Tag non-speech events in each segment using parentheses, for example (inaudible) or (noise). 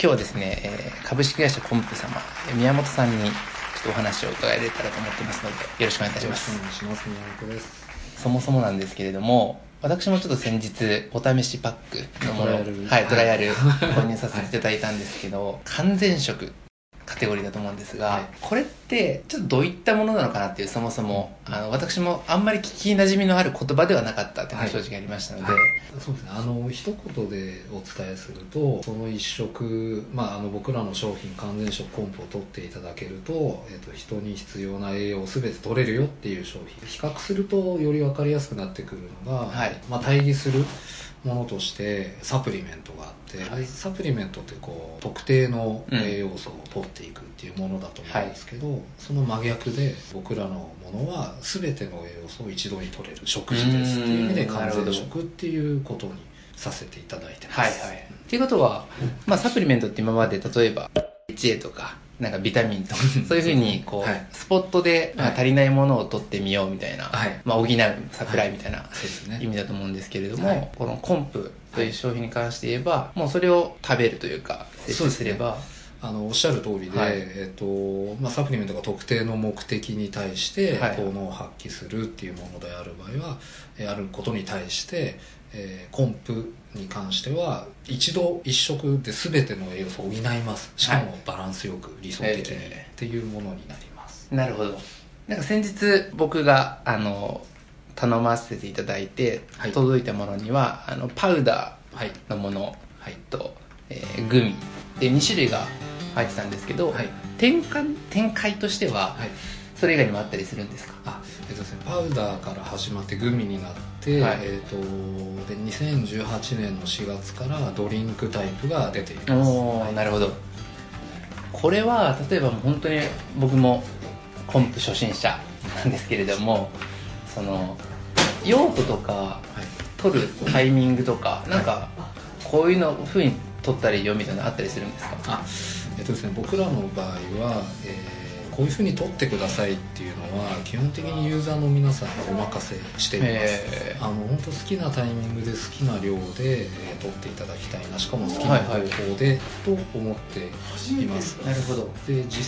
今日はですね、えー株式会社コンプ様、えー宮本さんにちょっとお話を伺えれたらと思ってますので、よろしくお願いいたしよろしくます。お願いします。宮本です。そもそもなんですけれども、私もちょっと先日、お試しパックのものはい、トライアルはい購入させていただいたんですけど、完全食カテゴリーだと思うんですが、はい。これって、ちょっとどういったものなのかなっていう、そもそも、あの、私もあんまり聞き馴染みのある言葉ではなかったっていうのが正直ありましたので、そうですね。あの一言でお伝えすると、その一食、まああの僕らの商品完全食コンプを取っていただけると、えっ、と人に必要な栄養をすべて取れるよっていう商品。比較するとより分かりやすくなってくるのが、はい。まあ対義するものとしてサプリメントがあって、はい。サプリメントってこう特定の栄養素を取っていくっていうものだと思うんですけど、その真逆で僕らのものは全ての栄養素を一度に取れる食事ですっていう意味でうん。完全食っていうことにさせていただいてます。はいはい。っていうことは、まあサプリメントって今まで例えば HA とか、なんかビタミンとか、そういうふうにこう、はい。スポットで、まあ、はい。足りないものを取ってみようみたいな、はい。まあ補うサプライみたいなそうですね。意味だと思うんですけれども、はい。このコンプという商品に関して言えば、もうそれを食べるというか、摂取すれば、あのおっしゃる通りで、はい。えっとまあ、サプリメントが特定の目的に対してはい。効能を発揮するっていうものである場合は、えーあることに対して、えーコンプに関しては一度一食で全ての栄養素を補います。しかもバランスよく理想的に。えっていうものになります、なるほど。なんか先日僕が、あの、頼ませていただいて、はい。届いたものには、あの、パウダはい。ーのものはい。と、えーグミ。で2種類が入ってたんですけど、はい。展開展開としてははい。それ以外にもあったりするんですか？あえっとですね、パウダーから始まってグミになって、はい。えっとで2018年の4月からドリンクタイプが出ています。おーなるほど。これは例えば本当に僕もコンプ初心者なんですけれどもその用途とかはい。取るタイミングとかなんかこういうの風に取ったらいいよみたいなのあったりするんですか？あえっとですね僕らの場合は、えーこういうふうに取ってくださいっていうのは基本的にユーザーの皆さんにお任せしています。へーあの本当好きなタイミングで好きな量で、えー取っていただきたいなしかも好きな方法で、と思っています。なるほどで実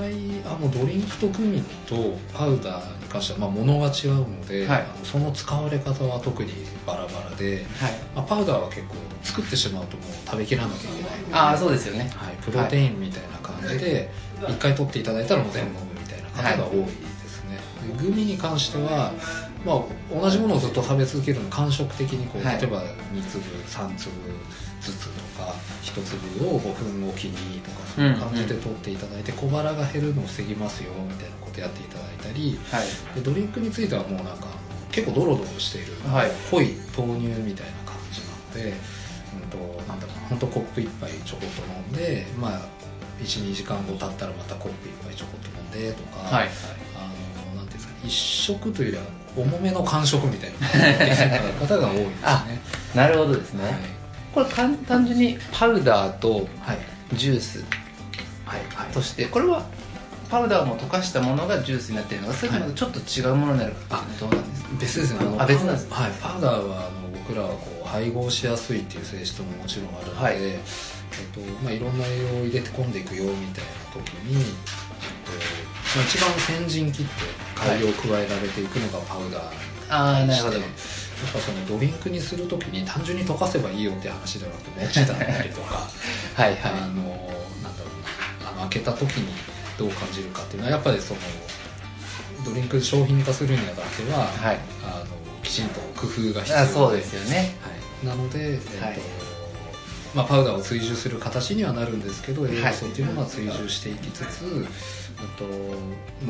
際あのドリンクとグミとパウダーに関しては、まあ、物が違うので、はい。あのその使われ方は特にバラバラで、はい。まあ、パウダーは結構作ってしまうともう食べきらなきゃいけないのでああそうですよね。はい、プロテインみたいな感じで一回取っていただいたらもう全部飲むみたいな方が多いですね、でグミに関しては、まあ、同じものをずっと食べ続けるの感触的にこう、はい。例えば2粒3粒ずつとか1粒を5分おきにとかそういう感じで取っていただいて小腹が減るのを防ぎますよみたいなことやっていただいたりはい。でドリンクについてはもうなんか結構ドロドロしている、はい。濃い豆乳みたいな感じなので、うん、となんだろうな本当コップ一杯ちょこっと飲んでまあ12時間後経ったらまたコップ一杯ちょこっと飲んでとか、はいあのなんてい一食というよりは重めの間食みたいな。(laughs) 方が多いですね。あなるほどですね、はい。これ簡単純にパウダーとはい。ジュースはいはい。としてこれはパウダーも溶かしたものがジュースになってるのがそれともちょっと違うものになるかどうなんですか？別ですね。のあ別なんですはい。パウダーはあの僕らはこう配合しやすいっていう性質ももちろんあるので、はい。えっとまあ、いろんな栄養を入れて込んでいくよみたいな時に、一番先陣切って改良を加えられていくのがパウダーああなるほど。やっぱそのドリンクにする時に単純に溶かせばいいよって話ではなくて持ちたりとか (laughs) はいあのはなんだろうなあの開けた時にどう感じるかっていうのはやっぱりそのドリンク商品化するにあたっては、いはい。あのきちんと工夫が必要あそうですよね。はい、なので、えっとはい。まあ、パウダーを追従する形にはなるんですけど栄はい養素っていうのは追従していきつつ、あと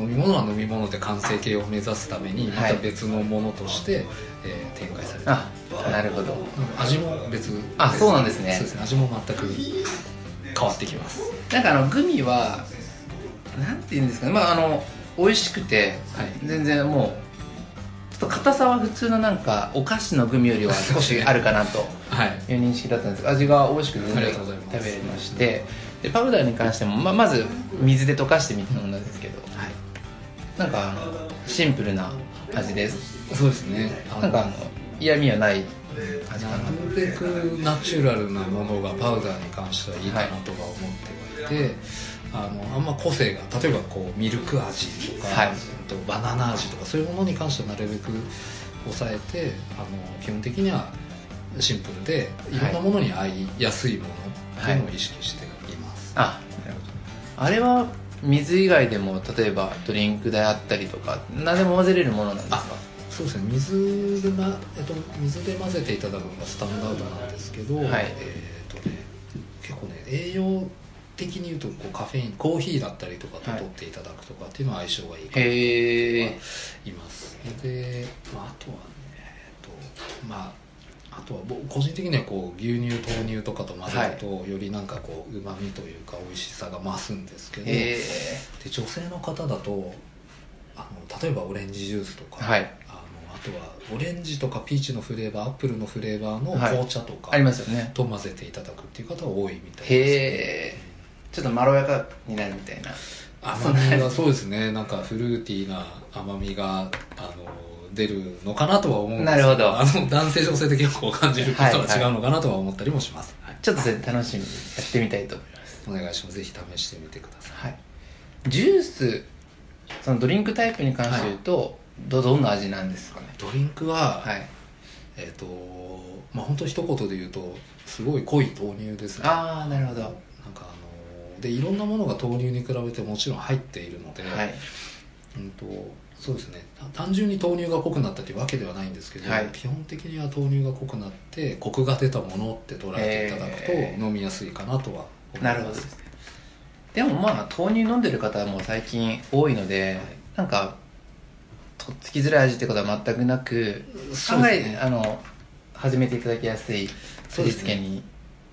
飲み物は飲み物で完成形を目指すためにまた別のものとして、えー展開されてる。あなるほど。味も別あそうなんですね。そうですね。味も全く変わってきます。なんかあのグミはなんて言うんですかね。まああの美味しくてはい。全然もうちょっと硬さは普通のなんかお菓子のグミよりは少しあるかなとはい。いう認識だったんですが味が美味しくて食べれましてでパウダーに関してもままず水で溶かしてみたものなんですけど。はい。なんかあのシンプルな味です。そうですね。なんかあの嫌味はない味かな。なるべくナチュラルなものがパウダーに関してはいいかなとは思ってはいて、あのあんま個性が例えばこうミルク味とか、はい。とバナナ味とかそういうものに関してはなるべく抑えてあの基本的にはシンプルでい。ろんなものに合いやすいものっていうのを意識しています、あなるほど。あれは水以外でも例えばドリンクであったりとか何でも混ぜれるものなんですか？そうですね。水で,、まえっと、水で混ぜていただくのがスタンダードなんですけど、はい。えっとね結構ね栄養的に言うとこうカフェインコーヒーだったりとかとはい。取っていただくとかっていうのは相性がいいかなといます。で、まあ、あとはねえっとまああとは僕個人的にはこう牛乳豆乳とかと混ぜると、よりなんかこううまみというか美味しさが増すんですけど、で女性の方だとあの例えばオレンジジュースとか、はい。あのあとはオレンジとかピーチのフレーバーアップルのフレーバーのはい。紅茶とかありますよね。と混ぜていただくっていう方は多いみたいです、へえ。ちょっとまろやかになるみたいな。甘みがそうですね。なんかフルーティーな甘みがあの出るのかなとは思うんですけなるほど。あの男性女性で結構感じることは違うのかなとは思ったりもします、はい。ちょっと (laughs) それ楽しみにやってみたいと思います。お願いします。ぜひ試してみてください。はい。ジュースそのドリンクタイプに関して言うと、どどんな味なんですかね？ドリンクは、はい。えっ、とまあ本当一言で言うとすごい濃い豆乳ですね。ああなるほど。なんかあのでいろんなものが豆乳に比べてもちろん入っているので、はい。うんとそうですね。た単純に豆乳が濃くなったというわけではないんですけど、はい。基本的には豆乳が濃くなってコクが出たものって捉えていただくと飲みやすいかなとは思います。なるほどですね。でもまあ豆乳飲んでる方も最近多いので、なんかとっつきづらい味ってことは全くなくね考えあの始めていただきやすい味付けに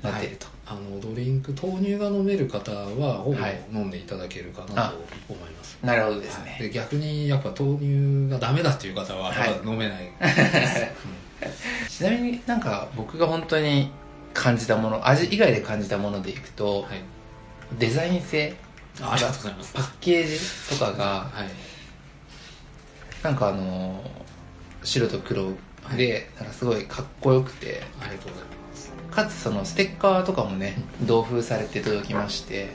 なっていると、あのドリンク豆乳が飲める方はほぼはい。飲んでいただけるかなあ。と思います、なるほどですね、で逆にやっぱ豆乳がダメだっていう方は飲めない、(laughs) ちなみになんか僕が本当に感じたもの味以外で感じたものでいくと、はい。デザイン性あありがとうございます。パッケージとかがはい。なんかあの白と黒でなんかすごいかっこよくてありがとうございますかつそのステッカーとかもね同封されて届きまして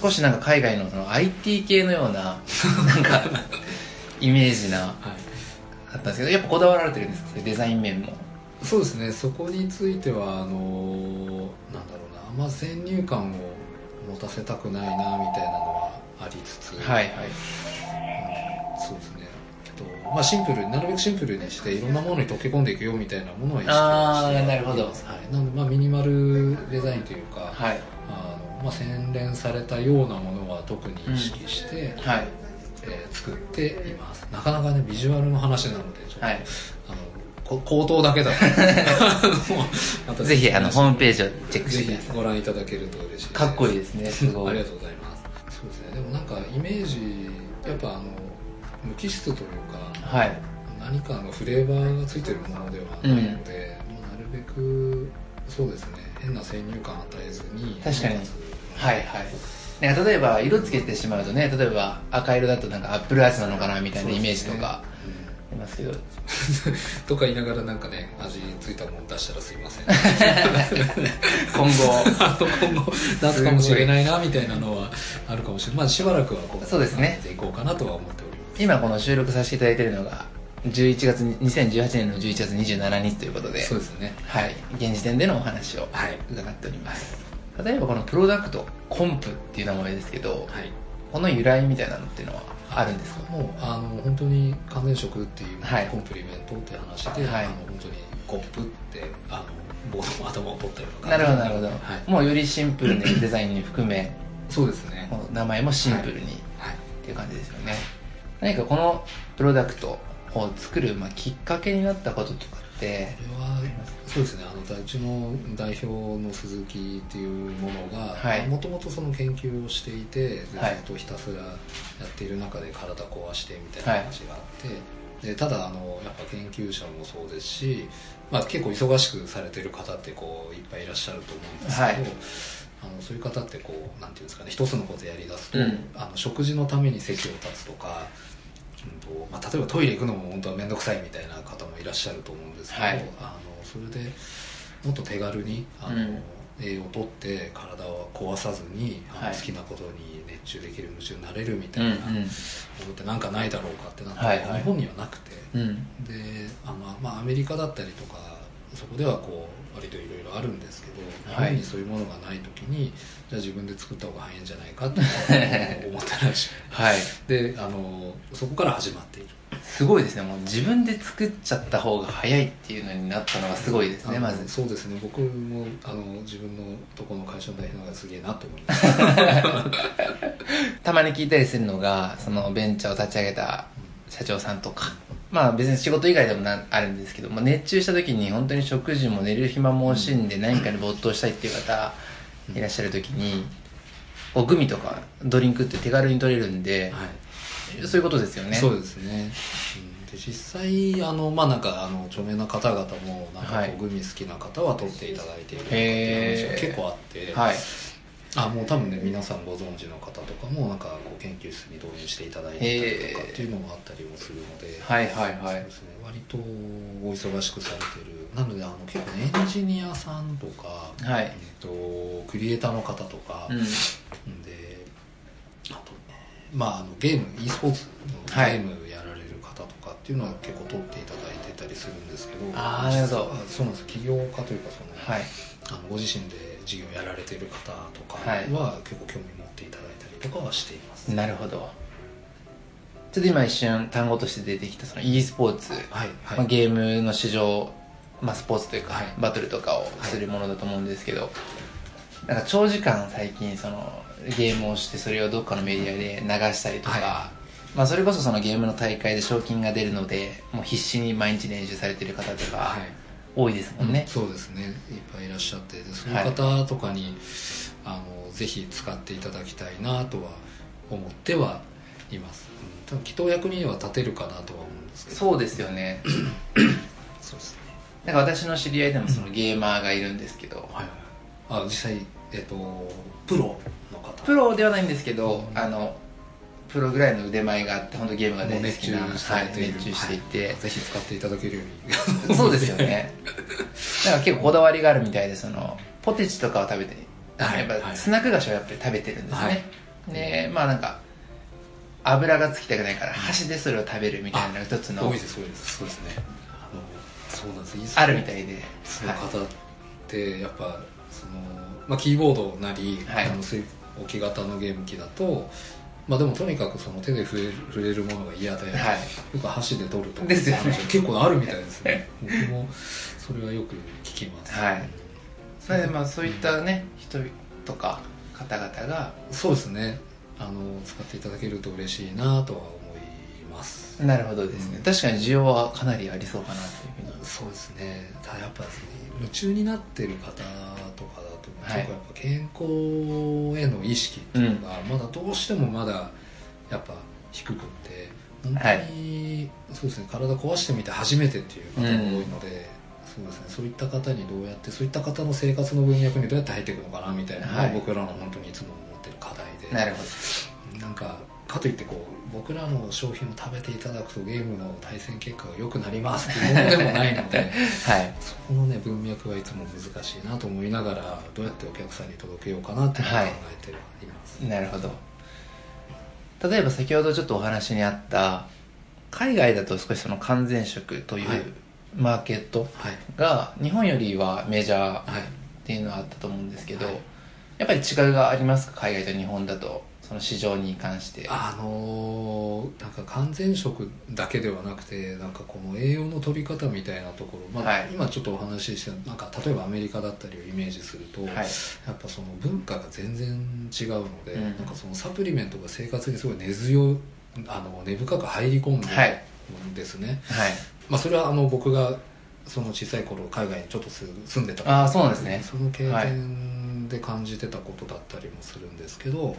少しなんか海外のその IT 系のようななんか (laughs) イメージなはい。あったんですけどやっぱこだわられてるんですか？デザイン面も。そうですね。そこについてはあのなんだろうな。あんま先入観を持たせたくないなみたいなのはありつつ、はいはい。うんそうですね。えっとまあシンプルになるべくシンプルにしていろんなものに溶け込んでいくよみたいなものは意識してなるほど。はい、なのでまあミニマルデザインというか、はい。あのまあ、洗練されたようなものは特に意識して、はい。えー作っています。なかなかねビジュアルの話なのでちょっと、はい。あのこ口頭だけだ (laughs) ぜひあのホームページをチェックしぜてください。ひご覧いただけると嬉しいかっこいいですねすごい。ありがとうございます。そうですね。でもなんかイメージやっぱあの無機質というかはい。何かのフレーバーがついてるものではないので、もうなるべくそうですね変な先入観与えずに確かに。はいはい。なんか例えば色つけてしまうとね例えば赤色だとなんかアップル味なのかなみたいなイメージとかありますけど。(laughs) とか言いながらなんかね味ついたもの出したらすいません。(laughs) 今後。(laughs) あの今後出すかもしれないなみたいなのはあるかもしれない。まあしばらくはこうそうですね。やっていこうかなとは思っております今この収録させていただいているのが11月に2018年の11月27日ということでそうですね。はい。現時点でのお話をはい。伺っております、例えばこのプロダクトコンプっていう名前ですけどはい。この由来みたいなのっていうのはあるんですか？もうあの本当に完全食っていうはい。コンプリメントって話で、はい。あの本当にコップってあのボードの頭を取ったようななるほどなるほど、はい、もうよりシンプルなデザインに含めそうですね。名前もシンプルに、はい。っていう感じですよね何かこのプロダクトを作る、まあ、きっかけになったこととかって？これはそうですね。あのうちの代表の鈴木っていうものがはい。もともとその研究をしていてずはい。っとひたすらやっている中で体壊してみたいな話があって、でただあのやっぱ研究者もそうですし、まあ、結構忙しくされてる方ってこういっぱいいらっしゃると思うんですけど、はい。あのそういう方ってこうなんていうんですかね一つのことやりだすと、うん。あの食事のために席を立つとかうんとまあ、例えばトイレ行くのも本当は面倒くさいみたいな方もいらっしゃると思うんですけど、はい。あのそれでもっと手軽にあの、うん栄養をとって体を壊さずにはい。好きなことに熱中できる夢中になれるみたいなうんものってなんかないだろうかってなって、はいはい。日本にはなくて。うん。うんであの、まあ、アメリカだったりとかそこではこう割といろいろあるんですけど日はい。本にそういうものがない時に、じゃあ自分で作った方が早いんじゃないかって思ったらしい (laughs) はい。であのそこから始まっているすごいですね。もう自分で作っちゃった方が早いっていうのになったのがすごいですねまず。そうですね。僕もあの自分のとこの会社の代表がすげえなと思います。(laughs) たまに聞いたりするのがそのベンチャーを立ち上げた社長さんとか。まあ別に仕事以外でもなあるんですけど、まあ、熱中した時に本当に食事も寝る暇も惜しんで何かに没頭したいっていう方いらっしゃる時にこうグミとかドリンクって手軽に取れるんで、はいそういうことですよね。そうですね、うん、で実際あのまあなんかあの著名な方々もなんかこう、はい。グミ好きな方は取っていただいているっていう話が結構あって、はい。あもう多分ね皆さんご存知の方とかもなんかこう研究室に導入していただいてたりとかっていうのもあったりもするので、はいはいはい。そうですね。割とお忙しくされてる。なのであの結構ねエンジニアさんとか、はい。えっとクリエイターの方とか、うんまああのゲーム e スポーツのゲはい。ームやられる方とかっていうのは結構取っていただいてたりするんですけどあーなるほど。そうなんです。起業家というかその、はい。あのご自身で事業やられてる方とかはい。は結構興味持っていただいたりとかはしています、なるほど。ちょっと今一瞬単語として出てきたその e スポーツ、はいはい、まあ、ゲームの市場、まあ、スポーツというか、はい。バトルとかをするものだと思うんですけど、なんか長時間最近そのゲームをしてそれをどっかのメディアで流したりとか、はまあ、それこそそのゲームの大会で賞金が出るのでもう必死に毎日練習されてる方とかはい。多いですもんね、そうですね。いっぱいいらっしゃってでそうい。う方とかに、あのぜひ使っていただきたいなとは思ってはいます、うん、多分きっとお役には立てるかなとは思うんですけど。そうですよね。そうですね。なんか私の知り合いでもそのゲーマーがいるんですけど、はいはいあ実際えっ、とプロの方。プロではないんですけどあのプロぐらいの腕前があって本当ゲームが大好きなされている、はい、熱中していて、はい。ぜひ使っていただけるように。(laughs) そうですよね。なんか結構こだわりがあるみたいでそのポテチとかを食べてはいやっぱはい。スナック菓子をやっぱり食べてるんですね、はい。でまあなんか油がつきたくないから箸でそれを食べるみたいな一つの多いです多いです。そうですね。あのそうなんです。あるみたいで、そのはい。方ってやっぱその、まあ、キーボードなり、はい。あの水置き型のゲーム機だとまあでもとにかくその手で触れる触れるものが嫌で、はい。よく箸で取るとかですよね。結構あるみたいですね。僕もそれはよく聞きます。はい。それでまあそういったね人とか方々がそうですね。あの使っていただけると嬉しいなとは思います。なるほどですね、うん。確かに需要はかなりありそうかなというふうに。そうですね。ただやっぱね夢中になってる方結構やっぱ健康への意識っていうのがまだどうしてもまだやっぱ低くって本当に、そうですね体壊してみて初めてっていう方が多いので、そうですねそういった方にどうやってそういった方の生活の文脈にどうやって入っていくのかなみたいなのがはい。僕らの本当にいつも思ってる課題で、なるほど。なんかかといってこう僕らの商品を食べていただくとゲームの対戦結果が良くなりますっていうものでもないので (laughs) はい。そこのね文脈はいつも難しいなと思いながらどうやってお客さんに届けようかなって考えてはいます、なるほど。例えば先ほどちょっとお話にあった海外だと少しその完全食というはい。マーケットはい。が日本よりはメジャーっはいていうのはあったと思うんですけど、はい。やっぱり違いがありますか？海外と日本だとその市場に関して。あのーなんか完全食だけではなくてなんかこの栄養の取り方みたいなところ、まあはい。今ちょっとお話ししてなんか例えばアメリカだったりをイメージすると、はい。やっぱその文化が全然違うので、うん。なんかそのサプリメントが生活にすごい根強いあの根深く入り込んではいるんですね、はい。まあ、それはあの僕がその小さい頃海外にちょっと住住んでたああそうなんですね。その経験で感じてたことだったりもするんですけど、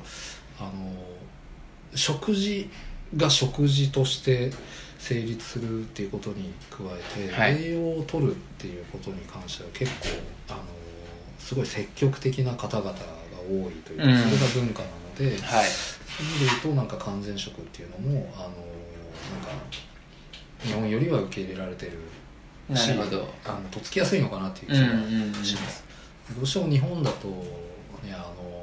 あの食事が食事として成立するっていうことに加えて、はい。栄養を取るっていうことに関しては結構あのすごい積極的な方々が多いというか、うん。それが文化なので、はい。そういう意味で言うとなんか完全食っていうのもあの日本よりは受け入れられてるなるほど。あのとっつきやすいのかなっていう気うんうんうんがします、どうしても日本だとねあの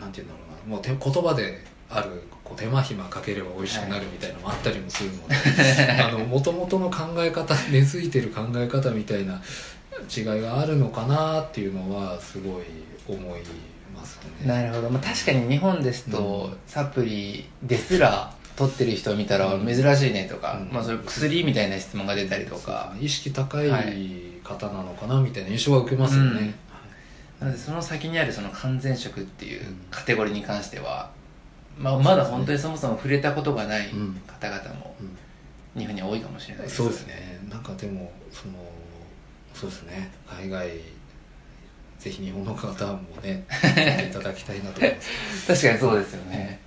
なんて言うんだろうな。もう手言葉であるこう手間暇かければ美味しくなるみたいなのもあったりもするので、(laughs) あの元々の考え方根付いてる考え方みたいな違いがあるのかなっていうのはすごい思いますね。なるほど、まあ、確かに日本ですと、うん。サプリですら取ってる人を見たらうん珍しいねとか、うん。まあ、それ薬みたいな質問が出たりとか、意識高い方なのかなみたいな印象は受けますよね、うんなのでその先にあるその完全食っていうカテゴリーに関しては、まあ、まだ本当にそもそも触れたことがないうん。方々もうん。日本には多いかもしれないですそうですね。なんかでもそのそうですね。海外ぜひ日本の方もねいただきたいなと思います。(laughs) 確かにそうですよね、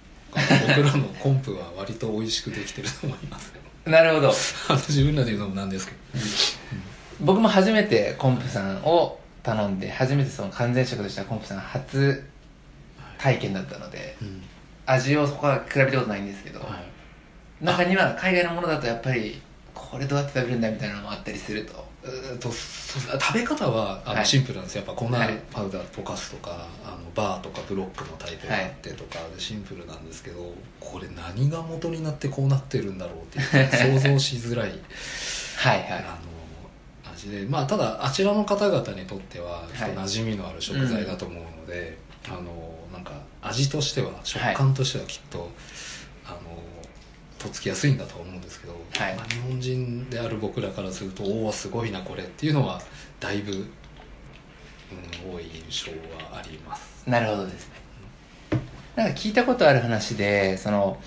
僕らのコンプは割と美味しくできてると思います。なるほど。(laughs) 自分らで言うのもなんですけど。僕も初めてコンプさんを頼んで初めてその完全食としてはコンプさん初体験だったのでうん。味をそこは比べたことないんですけど、はい。中には海外のものだとやっぱりこれどうやって食べるんだみたいなのもあったりすると。えーと食べ方はあはい。のシンプルなんですよ、やっぱ粉はい。パウダー溶かすとかあのバーとかブロックのタイプがあってとかでシンプルなんですけどこれ何が元になってこうなってるんだろうっていう想像しづらい。(laughs) はいはい。あの味でまあただあちらの方々にとっては馴染みのある食材だと思うので、あのなんか味としては食感としてはきっと、あのとっつきやすいんだとは思うんですけど、はい。まあ日本人である僕らからするとおおすごいなこれっていうのはだいぶ、うん、多い印象はあります。なるほどですね。なんか聞いたことある話でその、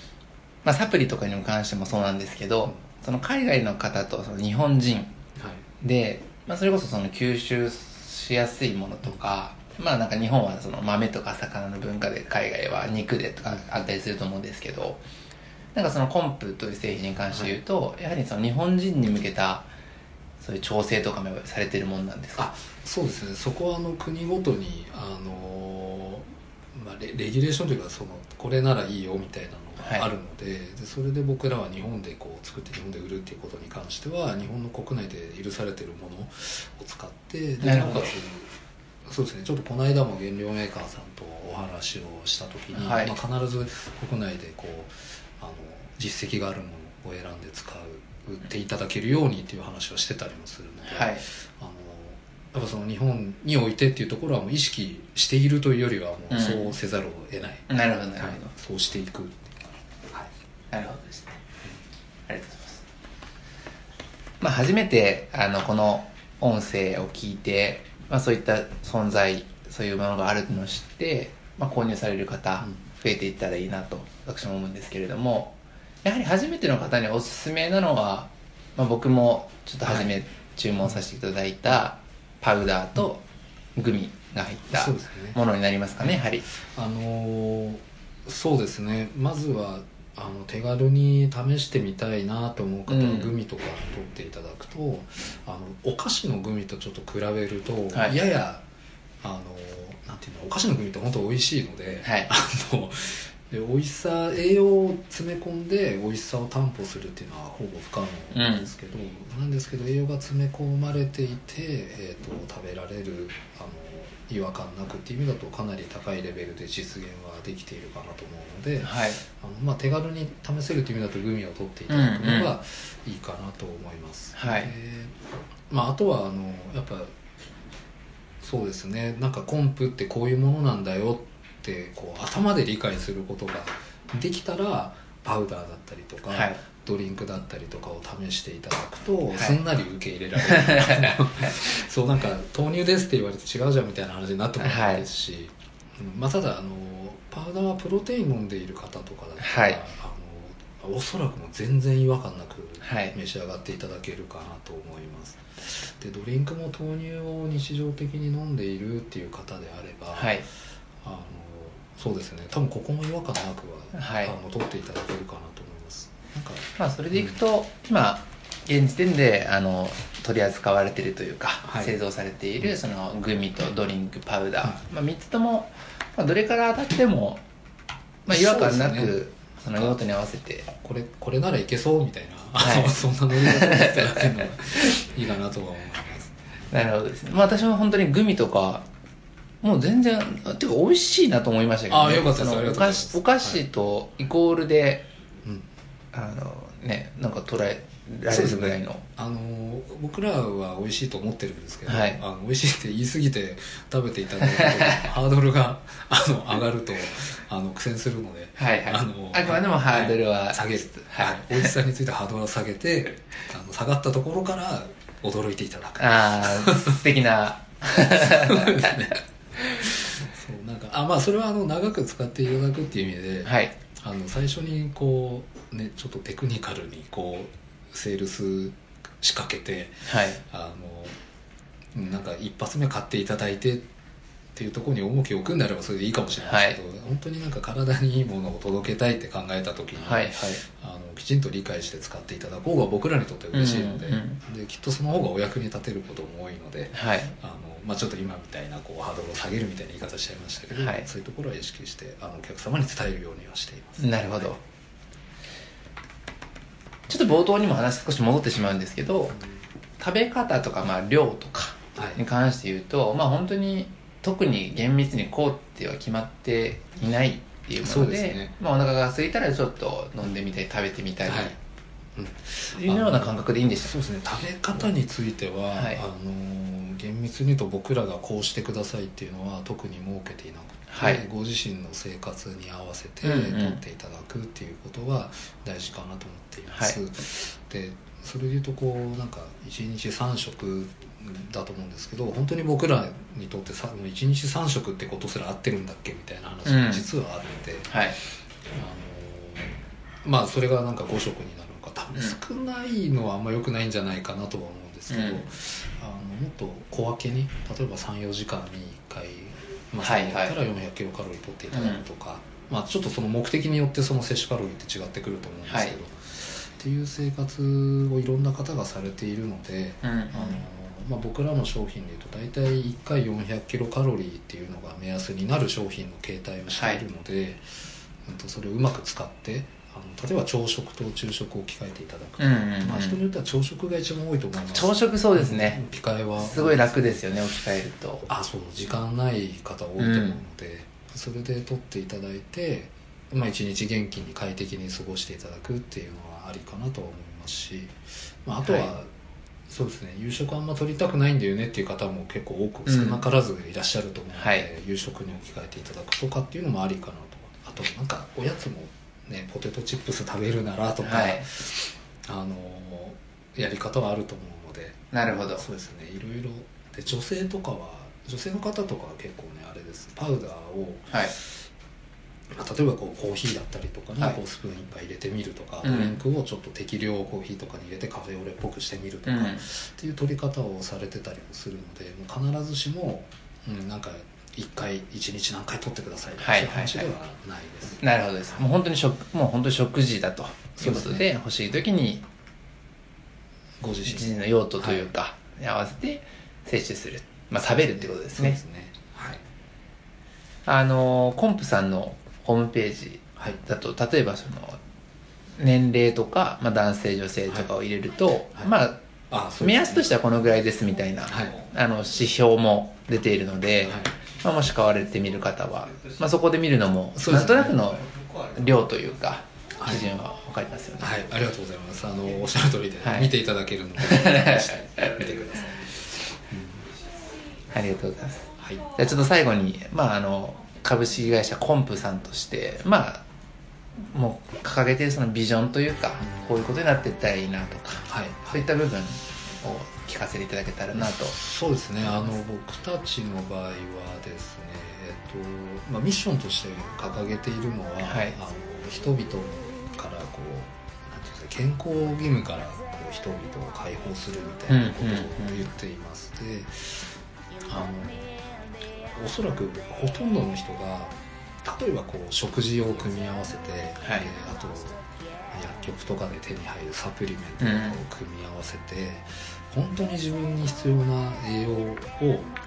まあ、サプリとかにも関してもそうなんですけど、その海外の方とその日本人はいで、まあ、それこそその吸収しやすいものとかまあなんか日本はその豆とか魚の文化で海外は肉でとかあったりすると思うんですけどなんかそのコンプという製品に関して言うと、やはりその日本人に向けたそういう調整とかもされてるもんなんですか？あそうですね。そこはあの国ごとにあの、まあ、レレギュレーションというかそのこれならいいよみたいなあるので,、でそれで僕らは日本でこう作って日本で売るっていうことに関しては日本の国内で許されてるものを使ってでなおかつそうですねちょっとこの間も原料メーカーさんとお話をした時に、はい。まあ、必ず国内でこうあの実績があるものを選んで使う売っていただけるようにっていう話をしてたりもするので、はい。あのやっぱその日本においてっていうところはもう意識しているというよりはもうそうせざるを得ない、なるほどなるほど、はい、そうしていくなるほどですね。ありがとうございます。まあ初めてあのこの音声を聞いて、まあ、そういった存在そういうものがあるのを知って、まあ、購入される方うん。増えていったらいいなと私も思うんですけれどもやはり初めての方におすすめなのは、まあ、僕もちょっと初め注文させていただいたパウダーとグミが入ったものになりますかねやはり。あのーそうですね。まずはあの手軽に試してみたいなと思う方はうん。グミとか取っていただくと、あのお菓子のグミとちょっと比べると、はい。ややあのなんていうのお菓子のグミって本当美味しいので、はい。(laughs) あので美味しさ栄養を詰め込んで美味しさを担保するっていうのはほぼ不可能なんですけど、なんですけど栄養が詰め込まれていて、えー、と食べられるあの違和感なくっていう意味だとかなり高いレベルで実現はできているかなと思うので、はい。あのまあ、手軽に試せるという意味だとグミを取っていただくのがいいかなと思います、はい。でまあ、あとはあのやっぱそうですね。なんかコンプってこういうものなんだよってこう頭で理解することができたらパウダーだったりとか、はいドリンクだったりとかを試していただくと、い。すんなり受け入れられる。そうなんか豆乳ですって言われて違うじゃんみたいな話になってもないですし、うん。まあ、ただあのパウダーはプロテイン飲んでいる方とかだったら、はい。あのおそらくもう全然違和感なくはい。召し上がっていただけるかなと思います。でドリンクも豆乳を日常的に飲んでいるっていう方であれば、はい。あのそうですね。多分ここも違和感なくは、はい。あの取っていただけるかなとまあそれでいくと、今現時点であの取り扱われているというか、はい。製造されているそのグミとドリンクパウダー、まあ、3つとも、まあ、どれから当たっても、まあ、違和感なくそうですそその用途に合わせて。これこれならいけそうみたいな、はい。(laughs) そんなノリで撮っただけるのがいいかなとは思います。なるほどですね、まあ、私も本当にグミとかもう全然ていうか美味しいなと思いましたけど、あよかったですお菓子お菓子とイコールで、うんあのねなんか捉えられるぐらいの、あの僕らは美味しいと思ってるんですけど、はい。あの美味しいって言い過ぎて食べていただくと (laughs) ハードルがあの上がるとあの苦戦するので、はいはい。あのあくまでもハードルは下げる、はい。はい、美味しさについてハードルを下げてあの下がったところから驚いていただく。ああ素敵な。そうなんかあまあそれはあの長く使っていただくっていう意味で、はい。あの最初にこうねちょっとテクニカルにこうセールス仕掛けてはい。あのうんなんか一発目買っていただいてっていうところに重きを置くんであればそれでいいかもしれないですけど、本当になんか体にいいものを届けたいって考えた時に、はいはい。あのきちんと理解して使っていただく方が僕らにとって嬉しいので,、うんうんできっとその方がお役に立てることも多いので。はい。あのまあ、ちょっと今みたいなこうハードルを下げるみたいな言い方しちゃいましたけど、はい。そういうところは意識してあのお客様に伝えるようにはしています。なるほどちょっと冒頭にも話少し戻ってしまうんですけど食べ方とかまあ量とかはい。に関して言うとまあ本当に特に厳密にこうっては決まっていないっていうもそのでうですね。まあ、お腹が空いたらちょっと飲んでみたり食べてみたり、はい。というような感覚でいいんでしたそうですね。食べ方については、はい。あの厳密に言うと僕らがこうしてくださいっていうのは特に設けていなくて、はい。ご自身の生活に合わせてうんうん。取っていただくっていうことは大事かなと思っています、はでそれで言うとこうなんか1日3食だと思うんですけど本当に僕らにとってさ1日3食ってことすら合ってるんだっけみたいな話うん。が実はあるので、はい。あのまあそれがなんか5食になるのか。多分少ないのはあんま良くないんじゃないかなとは思うんですけど、うん。あのもっと小分けに例えば34時間に1回、まあ、はいはい3から400キロカロリー取っていただくとか、まあ、ちょっとその目的によってその摂取カロリーって違ってくると思うんですけど、はい。っていう生活をいろんな方がされているので、うんうん。あのまあ、僕らの商品でいうと大体1回400キロカロリーっていうのが目安になる商品の形態をしているので、うんとそれをうまく使ってあの例えば朝食と昼食を置き換えていただくうんうんうん。まあ、人によっては朝食が一番多いと思います。朝食そうですね。置き換えは。すごい楽ですよね置き換えると。あそう時間ない方多いと思うので、それで取っていただいて、まあ、一日元気に快適に過ごしていただくっていうのはありかなとは思いますし、まあ、あとは、はい。そうですね。夕食あんま取りたくないんだよねっていう方も結構多く少なからずいらっしゃると思うので、はい。夕食に置き換えていただくとかっていうのもありかなと。あとなんかおやつもねポテトチップス食べるならとか、はい。あのやり方はあると思うので。なるほど。そうですね。いろいろで女性とかは女性の方とかは結構ねあれです。パウダーを、はい。まあ例えばこうコーヒーだったりとかにはい。こうスプーン一杯入れてみるとか、うん。ドリンクをちょっと適量コーヒーとかに入れてカフェオレっぽくしてみるとか、うんっていう取り方をされてたりもするのでもう必ずしも、うん、なんか1回1日何回取ってください。とかはいそういう話ではないです、なるほどです。もう本当に食もう本当に食事だと。いうことで欲しい時にご自身。の用途というか、に合わせて摂取する、まあ、食べるってことですね。ですね。はい、あのコンプさんのホームページはい。だと例えばその年齢とか、まあ、男性女性とかを入れると、はい。まああそうですね。目安としてはこのぐらいですみたいな、はい。あの指標も出ているので、はいまあ、もし買われてみる方は、まあ、そこで見るのも、なんとなくの量というかはい基準は分かりますよね、はい、ありがとうございます。あのおっしゃる通りで、はい。見ていただけるので、(laughs) 見てください。ありがとうございます。はい、じゃあちょっと最後に、まあ、あの株式会社コンプさんとしてまあもう掲げてるそのビジョンというかこういうことになっていったらいいなとかはい、そういった部分を聞かせていただけたらなとそうですね。あの僕たちの場合はですね、えっとまあミッションとして掲げているのは、はいあの人々からこうなんていうんですか健康義務からこう人々を解放するみたいなことを言っています。で、あのおそらくほとんどの人が例えばこう食事を組み合わせて、はいであと薬局とかで手に入るサプリメントとかを組み合わせて、本当に自分に必要な栄養を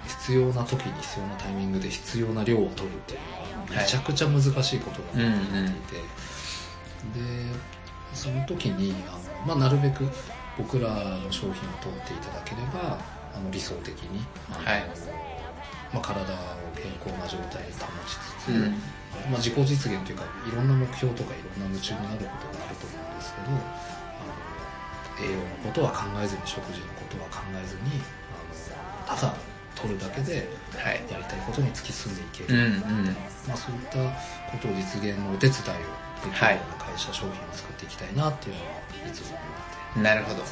必要な時に必要なタイミングで必要な量を取るっていうのはめちゃくちゃ難しいことだと思っていて、その時にあの、まあ、なるべく僕らの商品を取っていただければあの理想的にあの、はいまあ、体を健康な状態に保ちつつ、うん。まあ、自己実現というかいろんな目標とかいろんな夢中になることがあると思うんですけど栄養のことは考えずに食事のことは考えずにあのただ取るだけではい。やりたいことに突き進んでいける、うんうん。まあ、そういったことを実現のお手伝いをできるはいような会社、商品を作っていきたいなっていうのはいつも思って。なるほど。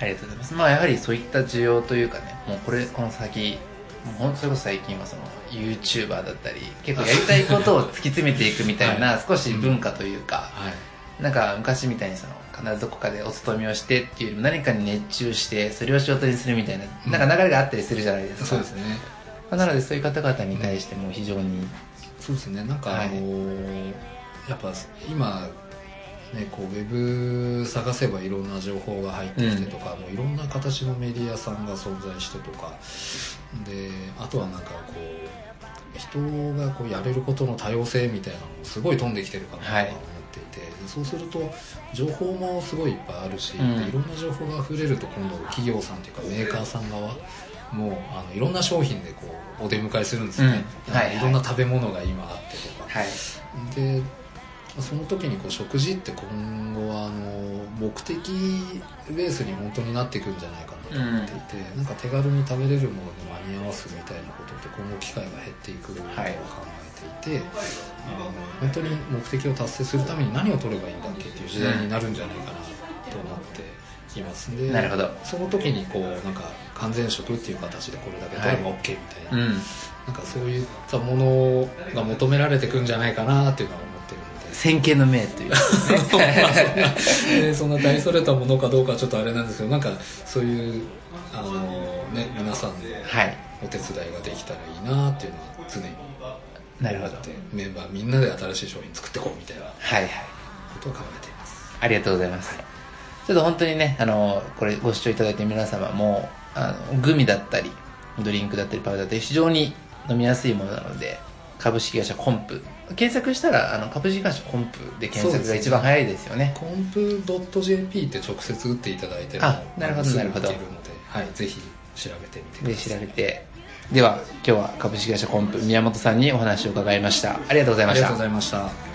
ありがとうございます。まあやはりそういった需要というかねもうこれこの先もうほんそれこそ最近はその YouTuber だったり結構やりたいことを突き詰めていくみたいな、(laughs) 少し文化というか、はいなんか昔みたいにその必ずどこかでお勤めをしてっていうよりも何かに熱中してそれを仕事にするみたいな,、うん。なんか流れがあったりするじゃないですか。そうですね。まあなのでそういう方々に対しても非常に、そうですね。なんかはい。あのやっぱ今ねこうウェブ探せばいろんな情報が入ってきてとか、もういろんな形のメディアさんが存在してとか。であとはなんかこう人がこうやれることの多様性みたいなのもすごい飛んできてるかなとははい思っていて、でそうすると情報もすごいいっぱいあるし、うん。でいろんな情報が溢れると今度企業さんというかメーカーさん側もうあのいろんな商品でこうお出迎えするんですよね、うん。はいはい。いろんな食べ物が今あってとか、はい。でその時にこう食事って今後はあの目的ベースに本当になっていくんじゃないかなと思っていて、なんか手軽に食べれるもので間に合わすみたいなことって今後機会が減っていくと考はい。えていて、あの本当に目的を達成するために何を取ればいいんだっけっていう時代になるんじゃないかなと思っています。でなるほど。その時にこうなんか完全食っていう形でこれだけ取れば OK みたいな、うんなんかそういったものが求められていくんじゃないかなっていうのは思。先見の明というか (laughs) でそんな大それたものかどうかはちょっとあれなんですけどなんかそういうあの、ね、皆さんではいお手伝いができたらいいなっていうのは常になるほど。メンバーみんなで新しい商品作っていこうみたいなこはいはい。とを考えています。ありがとうございます。ちょっと本当にね、あの、これご視聴いただいて皆様も、あの、グミだったり、ドリンクだったり、パウダーだったり、非常に飲みやすいものなので、株式会社コンプ。検索したら、あの、株式会社コンプで検索が一番早いですよね。コンプ .jp って直接打っていただいてもあなるほどなるほどるので、はい、ぜひ調べてみてくで、ださい調べて。では、今日は株式会社コンプ、宮本さんにお話を伺いました。ありがとうございましたありがとうご。ざいました